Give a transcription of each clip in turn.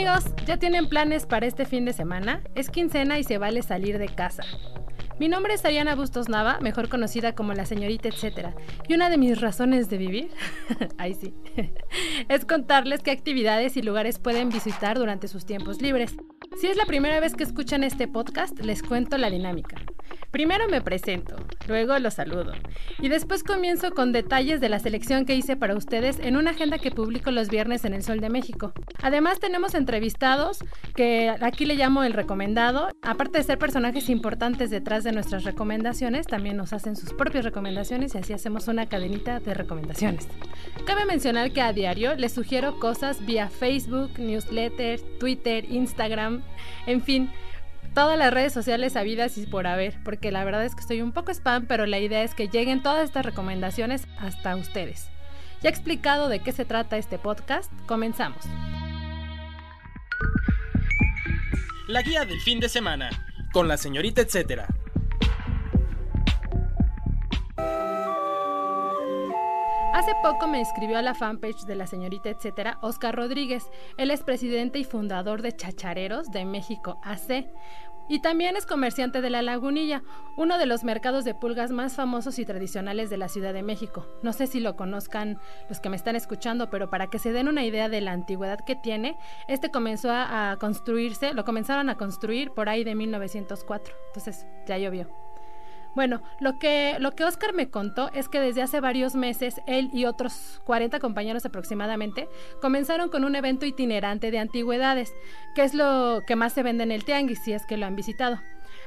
Amigos, ¿ya tienen planes para este fin de semana? Es quincena y se vale salir de casa. Mi nombre es Ariana Bustos Nava, mejor conocida como la señorita etcétera, y una de mis razones de vivir, ahí sí, es contarles qué actividades y lugares pueden visitar durante sus tiempos libres. Si es la primera vez que escuchan este podcast, les cuento la dinámica. Primero me presento, luego los saludo y después comienzo con detalles de la selección que hice para ustedes en una agenda que publico los viernes en El Sol de México. Además tenemos entrevistados que aquí le llamo el recomendado. Aparte de ser personajes importantes detrás de nuestras recomendaciones, también nos hacen sus propias recomendaciones y así hacemos una cadenita de recomendaciones. Cabe mencionar que a diario les sugiero cosas vía Facebook, newsletter, Twitter, Instagram, en fin todas las redes sociales habidas y por haber, porque la verdad es que estoy un poco spam, pero la idea es que lleguen todas estas recomendaciones hasta ustedes. Ya explicado de qué se trata este podcast, comenzamos. La guía del fin de semana, con la señorita etcétera. Hace poco me escribió a la fanpage de la señorita etcétera Oscar Rodríguez. Él es presidente y fundador de Chachareros de México AC. Y también es comerciante de La Lagunilla, uno de los mercados de pulgas más famosos y tradicionales de la Ciudad de México. No sé si lo conozcan los que me están escuchando, pero para que se den una idea de la antigüedad que tiene, este comenzó a, construirse, lo comenzaron a construir por ahí de 1904. Entonces ya llovió. Bueno, lo que, lo que Oscar me contó es que desde hace varios meses él y otros 40 compañeros aproximadamente comenzaron con un evento itinerante de antigüedades, que es lo que más se vende en el Tianguis, si es que lo han visitado.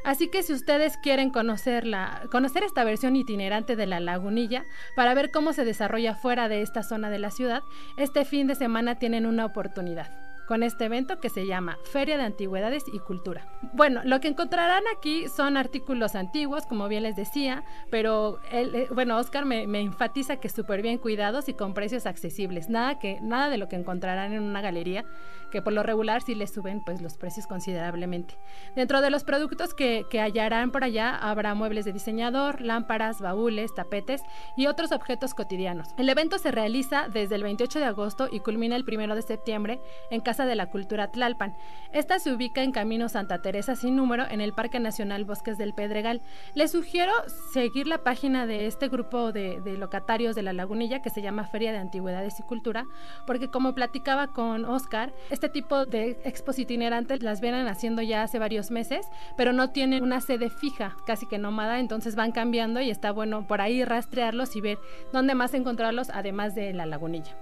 Así que si ustedes quieren conocerla, conocer esta versión itinerante de la lagunilla para ver cómo se desarrolla fuera de esta zona de la ciudad, este fin de semana tienen una oportunidad con este evento que se llama Feria de Antigüedades y Cultura. Bueno, lo que encontrarán aquí son artículos antiguos, como bien les decía, pero eh, bueno, Oscar me, me enfatiza que súper bien cuidados y con precios accesibles. Nada, que, nada de lo que encontrarán en una galería, que por lo regular sí les suben pues, los precios considerablemente. Dentro de los productos que, que hallarán por allá habrá muebles de diseñador, lámparas, baúles, tapetes y otros objetos cotidianos. El evento se realiza desde el 28 de agosto y culmina el 1 de septiembre en Casa de la Cultura Tlalpan. Esta se ubica en Camino Santa Teresa sin número en el Parque Nacional Bosques del Pedregal. Les sugiero seguir la página de este grupo de, de, locatarios de la Lagunilla que se llama Feria de Antigüedades y Cultura, porque como platicaba con Oscar, este tipo de expos itinerantes las vienen haciendo ya hace varios meses, pero no tienen una sede fija, casi que nómada, entonces van cambiando y está bueno por ahí rastrearlos y ver dónde más encontrarlos además de la Lagunilla.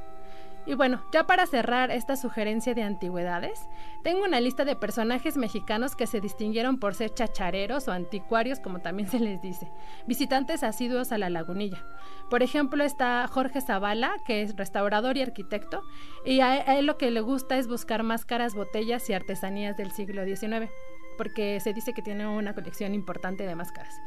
Y bueno, ya para cerrar esta sugerencia de antigüedades, tengo una lista de personajes mexicanos que se distinguieron por ser chachareros o anticuarios, como también se les dice, visitantes asiduos a la lagunilla. Por ejemplo, está Jorge Zavala, que es restaurador y arquitecto, y a él lo que le gusta es buscar máscaras, botellas y artesanías del siglo XIX, porque se dice que tiene una colección importante de máscaras.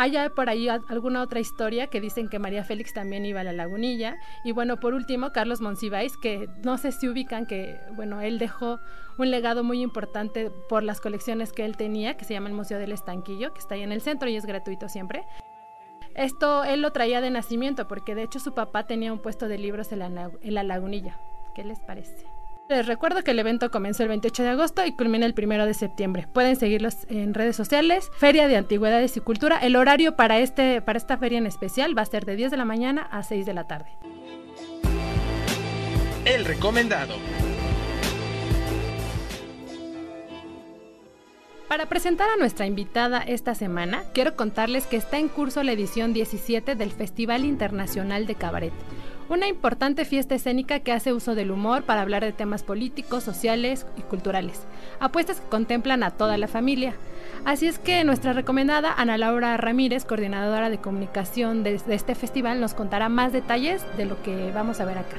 Hay por ahí alguna otra historia que dicen que María Félix también iba a la lagunilla. Y bueno, por último, Carlos Monsiváis, que no sé si ubican que, bueno, él dejó un legado muy importante por las colecciones que él tenía, que se llama el Museo del Estanquillo, que está ahí en el centro y es gratuito siempre. Esto él lo traía de nacimiento, porque de hecho su papá tenía un puesto de libros en la, en la lagunilla. ¿Qué les parece? Les recuerdo que el evento comenzó el 28 de agosto y culmina el 1 de septiembre. Pueden seguirlos en redes sociales, Feria de Antigüedades y Cultura. El horario para, este, para esta feria en especial va a ser de 10 de la mañana a 6 de la tarde. El recomendado. Para presentar a nuestra invitada esta semana, quiero contarles que está en curso la edición 17 del Festival Internacional de Cabaret una importante fiesta escénica que hace uso del humor para hablar de temas políticos, sociales y culturales, apuestas que contemplan a toda la familia. Así es que nuestra recomendada Ana Laura Ramírez, coordinadora de comunicación de, este festival, nos contará más detalles de lo que vamos a ver acá.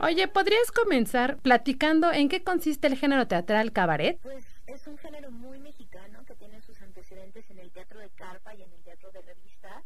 Oye, ¿podrías comenzar platicando en qué consiste el género teatral cabaret? Pues es un género muy mexicano que tiene sus antecedentes en el teatro de carpa y en el teatro de revista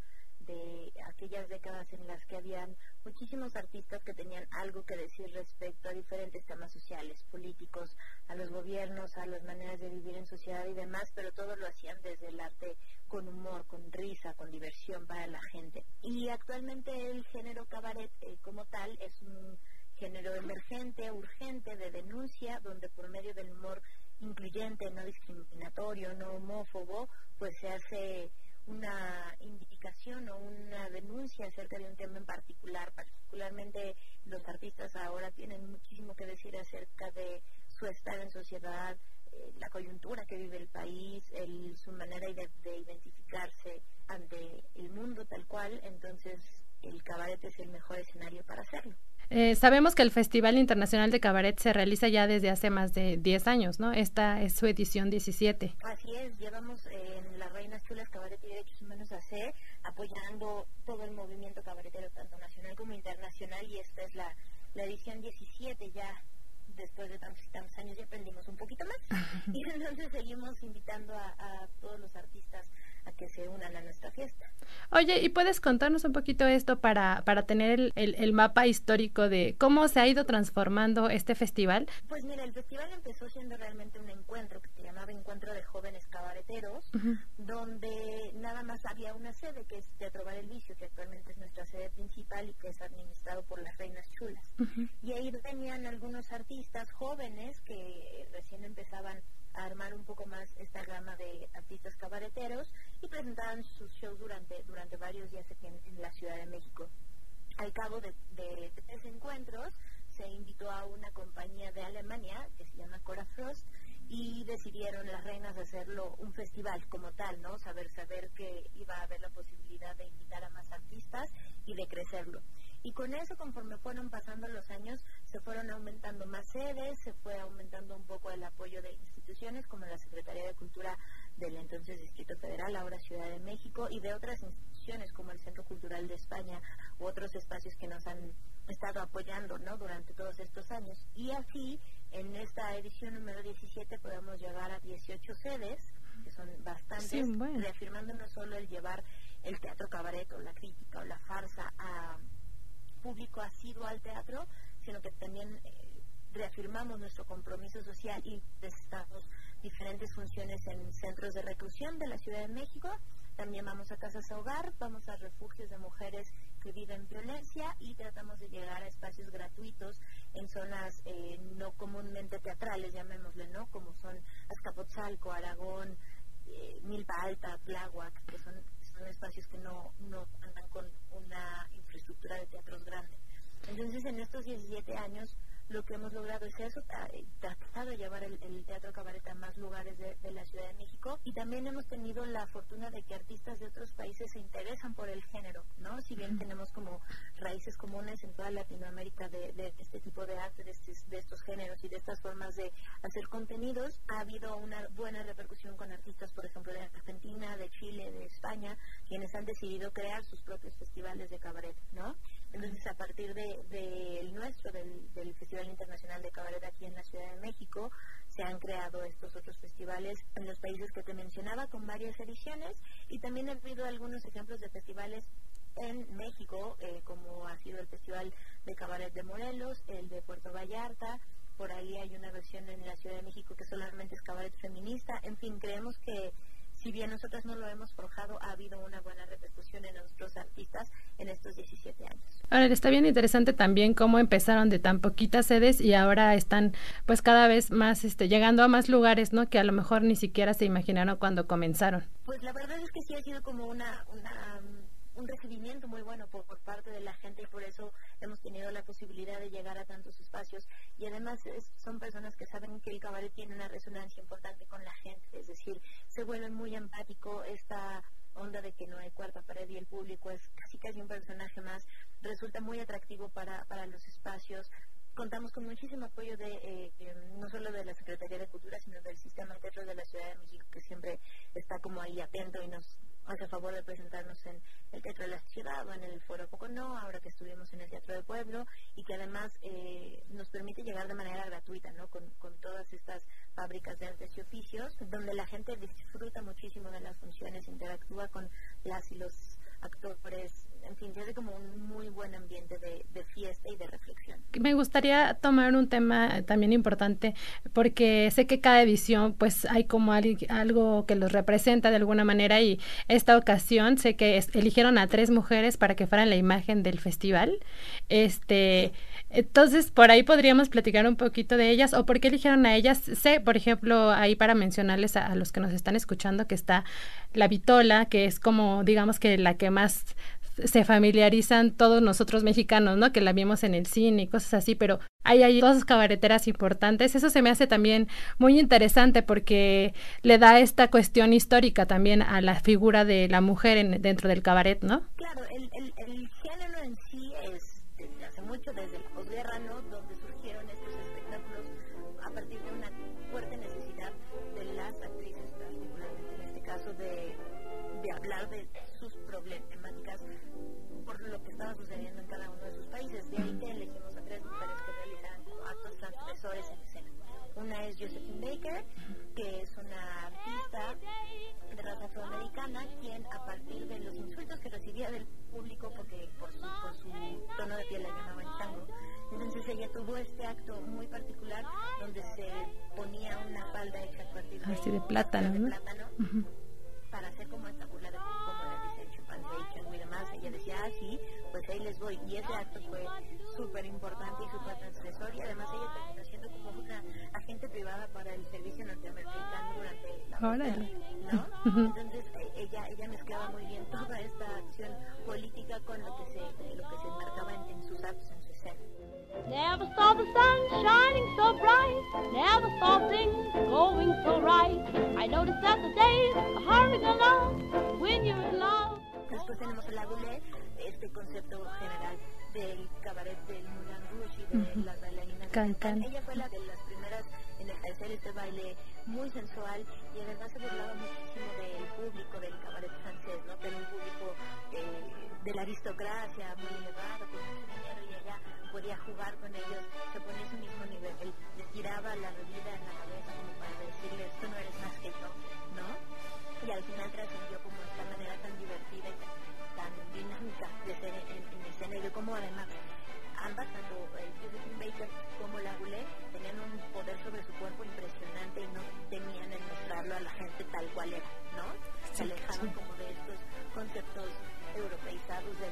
de aquellas décadas en las que habían muchísimos artistas que tenían algo que decir respecto a diferentes temas sociales, políticos, a los gobiernos, a las maneras de vivir en sociedad y demás, pero todo lo hacían desde el arte con humor, con risa, con diversión para la gente. Y actualmente el género cabaret eh, como tal es un género emergente, urgente, de denuncia, donde por medio del humor incluyente, no discriminatorio, no homófobo, pues se hace una indicación o una denuncia acerca de un tema en particular. Particularmente los artistas ahora tienen muchísimo que decir acerca de su estar en sociedad, eh, la coyuntura que vive el país, su manera de identificarse ante el mundo tal cual. Entonces el cabaret es el mejor escenario para hacerlo. Eh, sabemos que el Festival Internacional de Cabaret se realiza ya desde hace más de 10 años, ¿no? Esta es su edición 17. Así es, llevamos en las Reinas Chulas Cabaret y Derechos Humanos AC apoyando todo el movimiento cabaretero, tanto nacional como internacional, y esta es la, la edición 17 ya después de tantos, tantos años ya aprendimos un poquito más y entonces seguimos invitando a, a todos los artistas a que se unan a nuestra fiesta. Oye, ¿y puedes contarnos un poquito esto para, para tener el, el, mapa histórico de cómo se ha ido transformando este festival? Pues mira, el festival empezó siendo realmente un encuentro que se llamaba Encuentro de Jóvenes Cabareteros, donde nada más había una sede que es Teatro Bar el Vicio, que actualmente es nuestra sede principal y que es administrado por las Reinas Chulas. Y ahí venían algunos artistas jóvenes que recién empezaban armar un poco más esta gama de artistas cabareteros y presentaban sus shows durante, durante varios días aquí en, la Ciudad de México. Al cabo de, tres encuentros se invitó a una compañía de Alemania que se llama Cora Frost y decidieron las reinas hacerlo un festival como tal, ¿no? Saber saber que iba a haber la posibilidad de invitar a más artistas y de crecerlo. Y con eso, conforme fueron pasando los años, se fueron aumentando más sedes, se fue aumentando un poco el apoyo de instituciones como la Secretaría de Cultura del entonces Distrito Federal, ahora Ciudad de México, y de otras instituciones como el Centro Cultural de España u otros espacios que nos han estado apoyando ¿no? durante todos estos años. Y así, en esta edición número 17, podemos llegar a 18 sedes, que son bastantes, reafirmando no solo el llevar el teatro cabaret o la crítica o la farsa a público asiduo al teatro, sino que también eh, reafirmamos nuestro compromiso social y prestamos diferentes funciones en centros de reclusión de la Ciudad de México. También vamos a casas a hogar, vamos a refugios de mujeres que viven violencia y tratamos de llegar a espacios gratuitos en zonas eh, no comúnmente teatrales, llamémosle, ¿no? Como son Azcapotzalco, Aragón, eh, Milpa Alta, Tláhuac, que son, son espacios que no, no andan con una infraestructura de teatros grandes. Entonces, en estos 17 años, lo que hemos logrado es eso, tratado de llevar el, teatro cabaret a más lugares de, la Ciudad de México y también hemos tenido la fortuna de que artistas de otros países se interesan por el género, ¿no? Si bien tenemos como raíces comunes en toda Latinoamérica de, este tipo de arte, de, de, estos géneros y de estas formas de hacer contenidos, ha habido una buena repercusión con artistas, por ejemplo, de Argentina, de Chile, de España, quienes han decidido crear sus propios festivales de cabaret, ¿no? Entonces, a partir del de, nuestro, del, del, Festival Internacional de Cabaret aquí en la Ciudad de México, se han creado estos otros festivales en los países que te mencionaba, con varias ediciones, y también ha habido algunos ejemplos de festivales en México, eh, como ha sido el Festival de Cabaret de Morelos, el de Puerto Vallarta, por ahí hay una versión en la Ciudad de México que solamente es cabaret feminista, en fin, creemos que si bien nosotros no lo hemos forjado, ha habido una buena repercusión en nuestros artistas en estos 17 años. Ahora, está bien interesante también cómo empezaron de tan poquitas sedes y ahora están pues cada vez más este, llegando a más lugares, ¿no? Que a lo mejor ni siquiera se imaginaron cuando comenzaron. Pues la verdad es que sí ha sido como una, una un recibimiento muy bueno por, parte de la gente y por eso hemos tenido la posibilidad de llegar a tantos espacios. Y además son personas que saben que el cabaret tiene una resonancia importante con la gente, es decir, se vuelve muy empático esta onda de que no hay cuarta pared y el público es casi casi un personaje más, resulta muy atractivo para, para los espacios. Contamos con muchísimo apoyo de eh, no solo de la Secretaría de Cultura, sino del Sistema de Teatro de la Ciudad de México, que siempre está como ahí atento y nos hace favor de presentarnos en el Teatro de la Ciudad o en el Foro Pocono, ahora que estuvimos en el Teatro del Pueblo, y que además eh, nos permite llegar de manera gratuita, ¿no? Con, con todas estas fábricas de artes y oficios, donde la gente disfruta muchísimo de las funciones, interactúa con las y los en fin, como un muy buen ambiente de, fiesta y de reflexión. Me gustaría tomar un tema también importante porque sé que cada edición pues hay como algo que los representa de alguna manera y esta ocasión sé que eligieron a tres mujeres para que fueran la imagen del festival. Este, entonces por ahí podríamos platicar un poquito de ellas o por qué eligieron a ellas. Sé, por ejemplo, ahí para mencionarles a, a los que nos están escuchando que está la Vitola, que es como digamos que la que más se familiarizan todos nosotros mexicanos, ¿no? Que la vimos en el cine y cosas así, pero hay ahí dos cabareteras importantes. Eso se me hace también muy interesante porque le da esta cuestión histórica también a la figura de la mujer en, dentro del cabaret, ¿no? Claro, el, el, el ¿no? Entonces e, ella, ella mezclaba muy bien toda esta acción política con lo que se, lo que se marcaba en, en sus actos, en su escena. Never saw the sun shining so bright, never saw things going so right. I noticed that the days are hurrying along when you're in love. Después tenemos el Agulé, este concepto general del cabaret del Moulin Rouge y de las bailarinas. Can, Ella fue la de las primeras en ejercer este baile muy sensual y además se burlaba muchísimo del público del cabaret francés, ¿no? Era un público eh, de la aristocracia muy elevado, con mucho dinero y ella podía jugar con ellos, se ponía su mismo nivel, les tiraba la bebida en la cabeza como para decirles, tú no eres más que yo, ¿no? Y al final trascendió como esta manera tan divertida y tan, dinámica de ser en, en, escena y de cómo además ambas, tanto eh, Josephine Baker como la Goulet, tal cual era, ¿no? Se alejaban como de estos conceptos europeizados de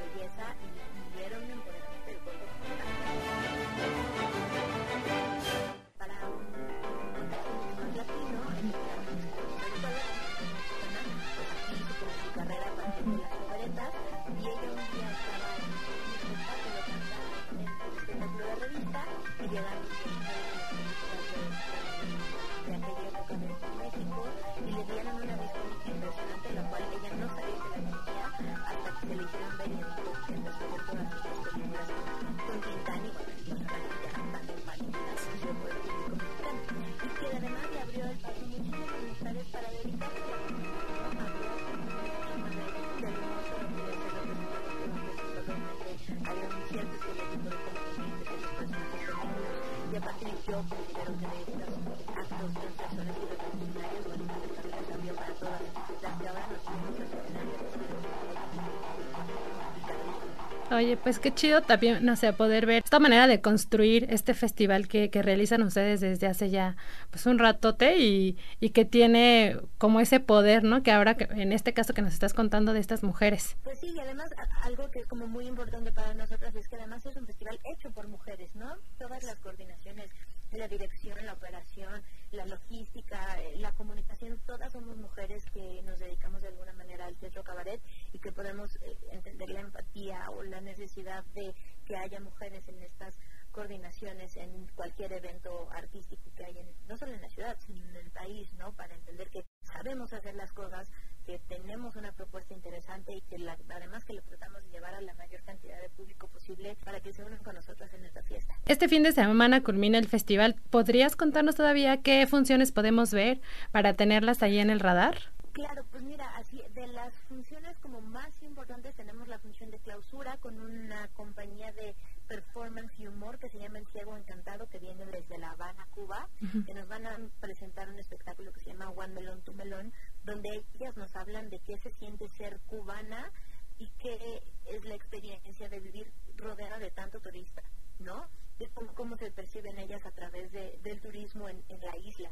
Oye, pues qué chido también, no sé, poder ver esta manera de construir este festival que, que realizan ustedes desde hace ya pues un ratote y, y que tiene como ese poder, ¿no? Que ahora, en este caso que nos estás contando de estas mujeres. Pues sí, y además algo que es como muy importante para nosotras es que además es un festival hecho por mujeres, ¿no? Todas las coordinaciones, la dirección, la operación, la logística, eh, la comunicación, todas somos mujeres que nos dedicamos de alguna manera al teatro cabaret y que podemos eh, entender la empatía o la necesidad de que haya mujeres en estas coordinaciones en cualquier evento artístico que hay, no solo en la ciudad, sino en el país, ¿no? Para entender que sabemos hacer las cosas, que tenemos una propuesta interesante y que además que lo tratamos de llevar a la mayor cantidad de público posible para que se unan con nosotros en esta fiesta. Este fin de semana culmina el festival. ¿Podrías contarnos todavía qué funciones podemos ver para tenerlas ahí en el radar? Claro, pues mira, así de las funciones como más importantes tenemos la función de clausura con una compañía de performance y humor que se llama El Ciego Encantado, que viene desde La Habana, Cuba, que nos van a presentar un espectáculo que se llama One Melón, Tu Melón, donde ellas nos hablan de qué se siente ser cubana y qué es la experiencia de vivir rodeada de tanto turista, ¿no? De cómo, se perciben ellas a través de, del turismo en, en la isla.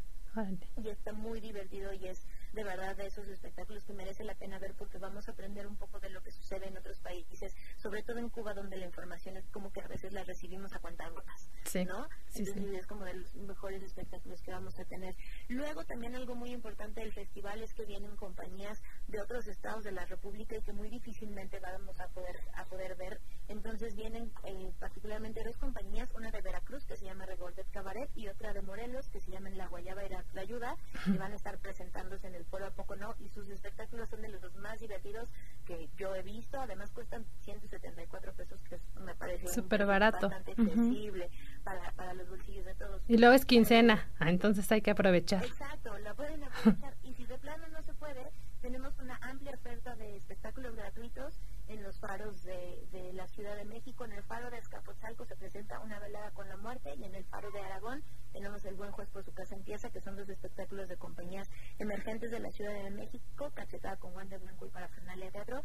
Y está muy divertido y es de verdad de esos espectáculos que merece la pena ver porque vamos a aprender un poco de lo que sucede en otros países, sobre todo en Cuba donde la información es como que a veces la recibimos a cuentagotas, sí. ¿no? Entonces es como de los mejores espectáculos que vamos a tener. Luego también algo muy importante del festival es que vienen compañías de otros estados de la República y que muy difícilmente vamos a poder a poder ver. Entonces vienen eh, particularmente dos compañías, una de Veracruz que se llama Revolver Cabaret y otra de Morelos que se llama La Guayaba y La Ayuda y van a estar presentándose en el Foro a poco no y sus espectáculos son de los más divertidos que yo he visto. Además cuestan 174 pesos que me parece súper barato bastante accesible para, para los bolsillos de todos. Y luego es quincena ah, entonces hay que aprovechar. Exacto la pueden aprovechar. Y si de plano no se puede tenemos una amplia oferta de espectáculos gratuitos en los faros de, la Ciudad de México. En el faro de Escapotzalco se presenta una velada con la muerte y en el faro de Aragón tenemos El Buen Juez por su casa empieza, que son dos espectáculos de compañías emergentes de la Ciudad de México, cachetada con Juan de Blanco y Parafernalia Teatro,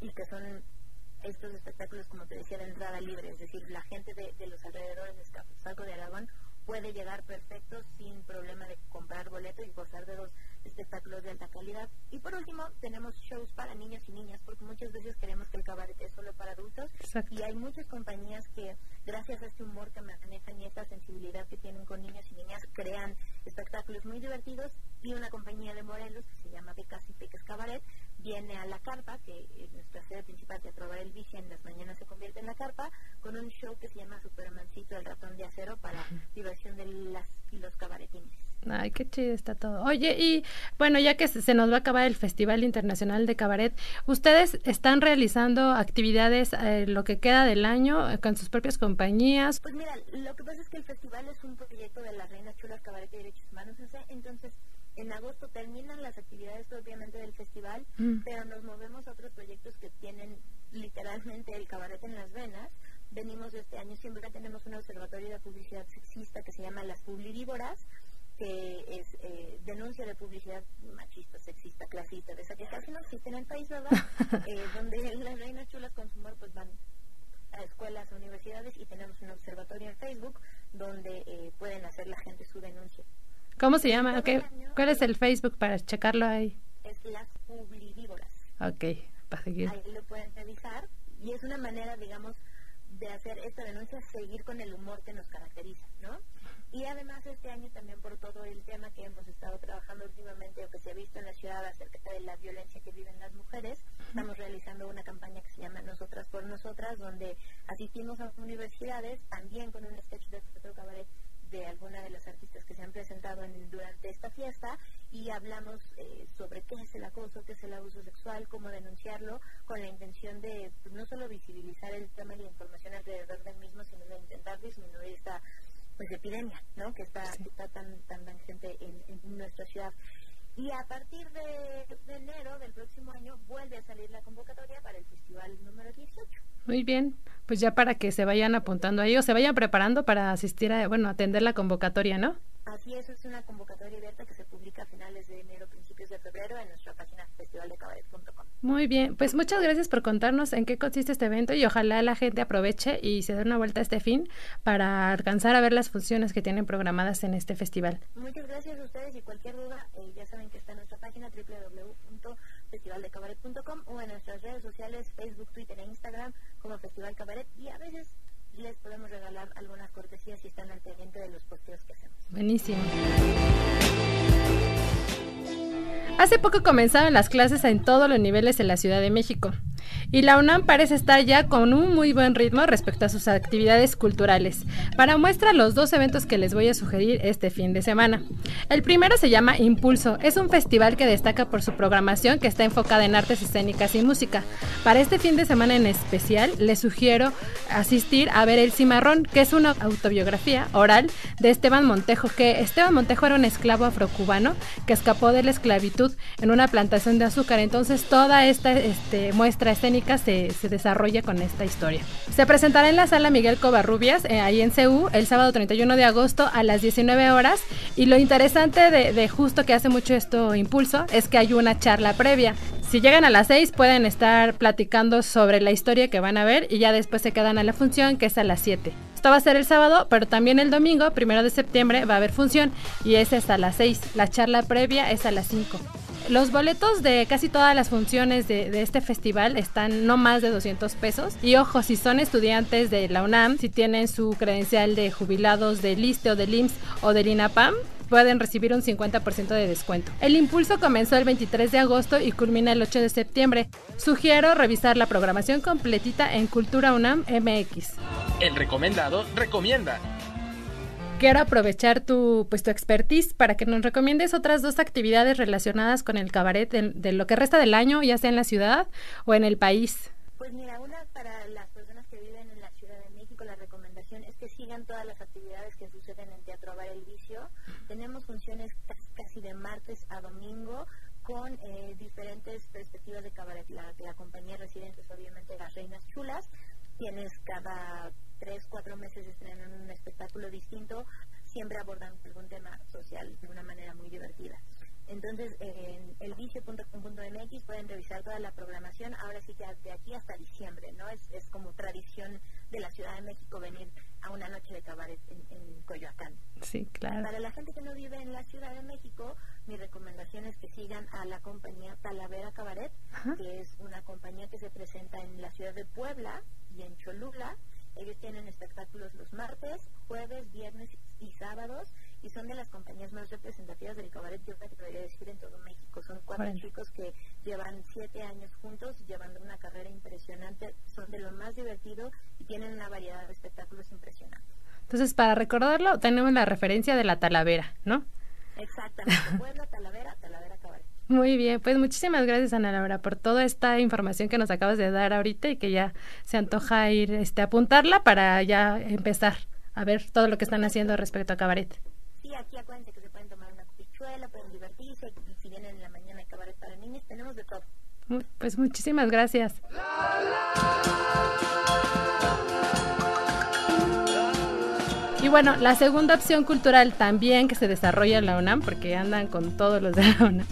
y que son estos espectáculos, como te decía, de entrada libre, es decir, la gente de, los alrededores de Escapotzalco de Aragón puede llegar perfecto sin problema de comprar boleto y gozar de dos espectáculos de alta calidad. Y por último, tenemos shows para niños y niñas, porque muchas veces queremos que el cabaret es solo para adultos. Y hay muchas compañías que, gracias a este humor que manejan y esta sensibilidad que tienen con niños y niñas, crean espectáculos muy divertidos. Y una compañía de Morelos, que se llama Pecas y Peques Cabaret, viene a la carpa, que es nuestra sede principal de Probar el Vicia, en las mañanas se convierte en la carpa, con un show que se llama Supermancito, el ratón de acero, para diversión de las y los cabaretines. Ay, qué chido está todo. Oye, y bueno, ya que se nos va a acabar el Festival Internacional de Cabaret, ¿ustedes están realizando actividades eh, lo que queda del año eh, con sus propias compañías? Pues mira, lo que pasa es que el festival es un proyecto de las Reinas Chulas Cabaret y Derechos Humanos, entonces en agosto terminan las actividades propiamente del festival, mm. pero nos movemos a otros proyectos que tienen literalmente el cabaret en las venas. Venimos este año, siempre tenemos un observatorio de publicidad sexista que se llama Las Publirívoras, que es eh, denuncia de publicidad machista, sexista, clasista, de esa que casi no existe en el país, ¿verdad? eh, donde las reinas chulas con su humor pues van a escuelas, a universidades y tenemos un observatorio en Facebook donde eh, pueden hacer la gente su denuncia. ¿Cómo se llama? Okay. ¿Cuál es el Facebook para checarlo ahí? Es Las Publivívoras. Ok, para seguir. Ahí lo pueden revisar y es una manera, digamos, de hacer esta denuncia, seguir con el humor que nos caracteriza, ¿no? Y además este año también por todo el tema que hemos estado trabajando últimamente o que se ha visto en la ciudad acerca de la violencia que viven las mujeres, estamos realizando una campaña que se llama Nosotras por Nosotras, donde asistimos a universidades también con un sketch de teatro cabaret de alguna de las artistas que se han presentado en, durante esta fiesta y hablamos eh, sobre qué es el acoso, qué es el abuso sexual, cómo denunciarlo, con la intención de pues, no solo visibilizar el tema y la información alrededor del mismo, sino de intentar disminuir esta pues epidemia, ¿no? Que está, está tan tan gente en, en nuestra ciudad. Y a partir de, enero del próximo año vuelve a salir la convocatoria para el festival número 18. Muy bien, pues ya para que se vayan apuntando ahí o se vayan preparando para asistir a, bueno, atender la convocatoria, ¿no? Así es, es una convocatoria abierta que se publica a finales de enero, principios de febrero en nuestra página festivaldecabaret.com. Muy bien, pues muchas gracias por contarnos en qué consiste este evento y ojalá la gente aproveche y se dé una vuelta a este fin para alcanzar a ver las funciones que tienen programadas en este festival. Muchas gracias a ustedes y cualquier duda eh, ya saben que está en nuestra página www.festivaldecabaret.com o en nuestras redes sociales Facebook, Twitter e Instagram como Festival Cabaret y a veces les podemos regalar algunas cortesías si están al pendiente de los posteos que hacemos. Buenísimo. Hace poco comenzaron las clases en todos los niveles en la Ciudad de México. Y la UNAM parece estar ya con un muy buen ritmo respecto a sus actividades culturales. Para muestra los dos eventos que les voy a sugerir este fin de semana. El primero se llama Impulso. Es un festival que destaca por su programación que está enfocada en artes escénicas y música. Para este fin de semana en especial les sugiero asistir a ver El Cimarrón, que es una autobiografía oral de Esteban Montejo, que Esteban Montejo era un esclavo afrocubano que escapó de la esclavitud en una plantación de azúcar. Entonces toda esta este, muestra escénica se, desarrolla con esta historia. Se presentará en la sala Miguel Covarrubias, eh, ahí en CEU, el sábado 31 de agosto a las 19 horas. Y lo interesante de, de justo que hace mucho esto Impulso es que hay una charla previa. Si llegan a las 6 pueden estar platicando sobre la historia que van a ver y ya después se quedan a la función que es a las 7. Esto va a ser el sábado, pero también el domingo, primero de septiembre, va a haber función y es hasta las 6. La charla previa es a las 5. Los boletos de casi todas las funciones de, este festival están no más de 200 pesos. Y ojo, si son estudiantes de la UNAM, si tienen su credencial de jubilados del ISTE o del IMSS o del INAPAM, pueden recibir un 50% de descuento. El impulso comenzó el 23 de agosto y culmina el 8 de septiembre. Sugiero revisar la programación completita en Cultura UNAM MX. El recomendado recomienda quiero aprovechar tu, pues, tu expertise para que nos recomiendes otras dos actividades relacionadas con el cabaret de, lo que resta del año, ya sea en la ciudad o en el país. Pues mira, una para las personas que viven en la Ciudad de México, la recomendación es que sigan todas las actividades que suceden en Teatro Bar El Vicio. Tenemos funciones casi de a domingo con eh, diferentes perspectivas de cabaret. La, compañía residente es obviamente Las Reinas Chulas. Tienes cada tres, cuatro meses estrenan un espectáculo distinto, siempre abordan algún tema social de una manera muy divertida. Entonces, en elvicio.com.mx pueden revisar toda la programación, ahora sí que de aquí hasta diciembre, ¿no? Es, es como tradición de la Ciudad de México venir a una noche de cabaret en, Coyoacán. Sí, claro. Para la gente que no vive en la Ciudad de México, mi recomendación es que sigan a la compañía Talavera Cabaret, que es una compañía que se presenta en la ciudad de Puebla y en Cholula, ellos tienen espectáculos los martes, jueves, viernes y sábados y son de las compañías más representativas del cabaret, yo me atrevería decir, en todo México. Son cuatro chicos que llevan siete años juntos, llevando una carrera impresionante, son de lo más divertido y tienen una variedad de espectáculos impresionantes. Entonces, para recordarlo, tenemos la referencia de la Talavera, ¿no? Exactamente, Puebla, Talavera, Talavera Cabaret. Muy bien, pues muchísimas gracias Ana Laura por toda esta información que nos acabas de dar ahorita y que ya se antoja ir este, a apuntarla para ya empezar a ver todo lo que están haciendo respecto a cabaret. Aquí acuérdense que se pueden tomar una pichuela, pueden divertirse y si vienen en la mañana de cabaret para niños, tenemos de todo. Pues muchísimas gracias. Y bueno, la segunda opción cultural también que se desarrolla en la UNAM, porque andan con todos los de la UNAM,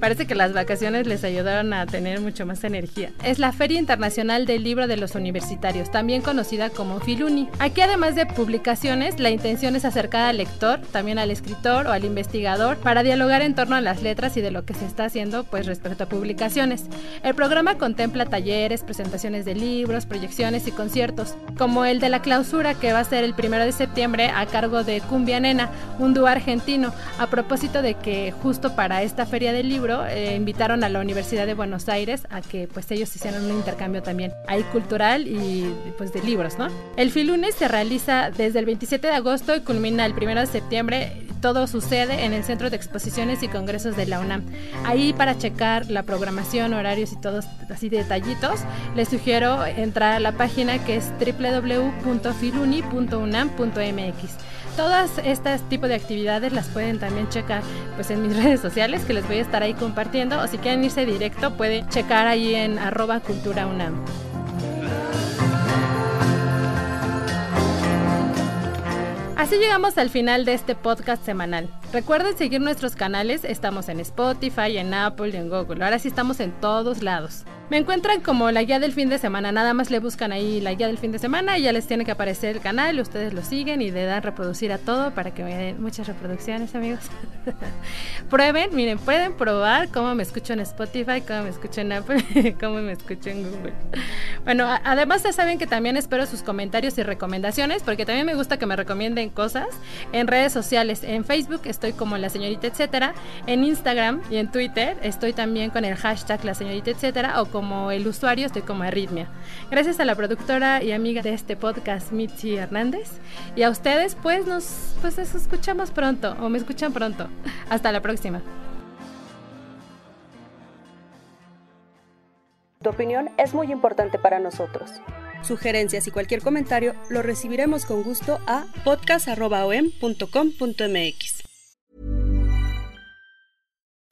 Parece que las vacaciones les ayudaron a tener mucho más energía. Es la Feria Internacional del Libro de los Universitarios, también conocida como Filuni. Aquí además de publicaciones, la intención es acercar al lector, también al escritor o al investigador, para dialogar en torno a las letras y de lo que se está haciendo pues respecto a publicaciones. El programa contempla talleres, presentaciones de libros, proyecciones y conciertos, como el de la clausura que va a ser el primero de septiembre a cargo de Cumbia Nena, un dúo argentino, a propósito de que justo para esta feria del libro eh, invitaron a la Universidad de Buenos Aires a que pues ellos hicieran un intercambio también ahí cultural y pues de libros, ¿no? El Filunes se realiza desde el 27 de agosto y culmina el 1 de septiembre. Todo sucede en el Centro de Exposiciones y Congresos de la UNAM. Ahí para checar la programación, horarios y todos así detallitos, les sugiero entrar a la página que es www.filuni.unam.mx. Todas estas tipos de actividades las pueden también checar pues en mis redes sociales que les voy a estar ahí compartiendo o si quieren irse directo pueden checar ahí en arroba cultura. Así llegamos al final de este podcast semanal. Recuerden seguir nuestros canales, estamos en Spotify, en Apple y en Google. Ahora sí estamos en todos lados. Me encuentran como la guía del fin de semana, nada más le buscan ahí la guía del fin de semana y ya les tiene que aparecer el canal, ustedes lo siguen y le dan reproducir a todo para que me den muchas reproducciones, amigos. Prueben, miren, pueden probar cómo me escucho en Spotify, cómo me escucho en Apple, cómo me escucho en Google. Bueno, además ya saben que también espero sus comentarios y recomendaciones, porque también me gusta que me recomienden cosas en redes sociales. En Facebook estoy como la señorita etcétera, en Instagram y en Twitter estoy también con el hashtag la señorita etcétera como el usuario estoy como Arritmia. Gracias a la productora y amiga de este podcast, Mitzi Hernández, y a ustedes, pues nos pues escuchamos pronto o me escuchan pronto. Hasta la próxima. Tu opinión es muy importante para nosotros. Sugerencias y cualquier comentario lo recibiremos con gusto a podcast.om.com.mx.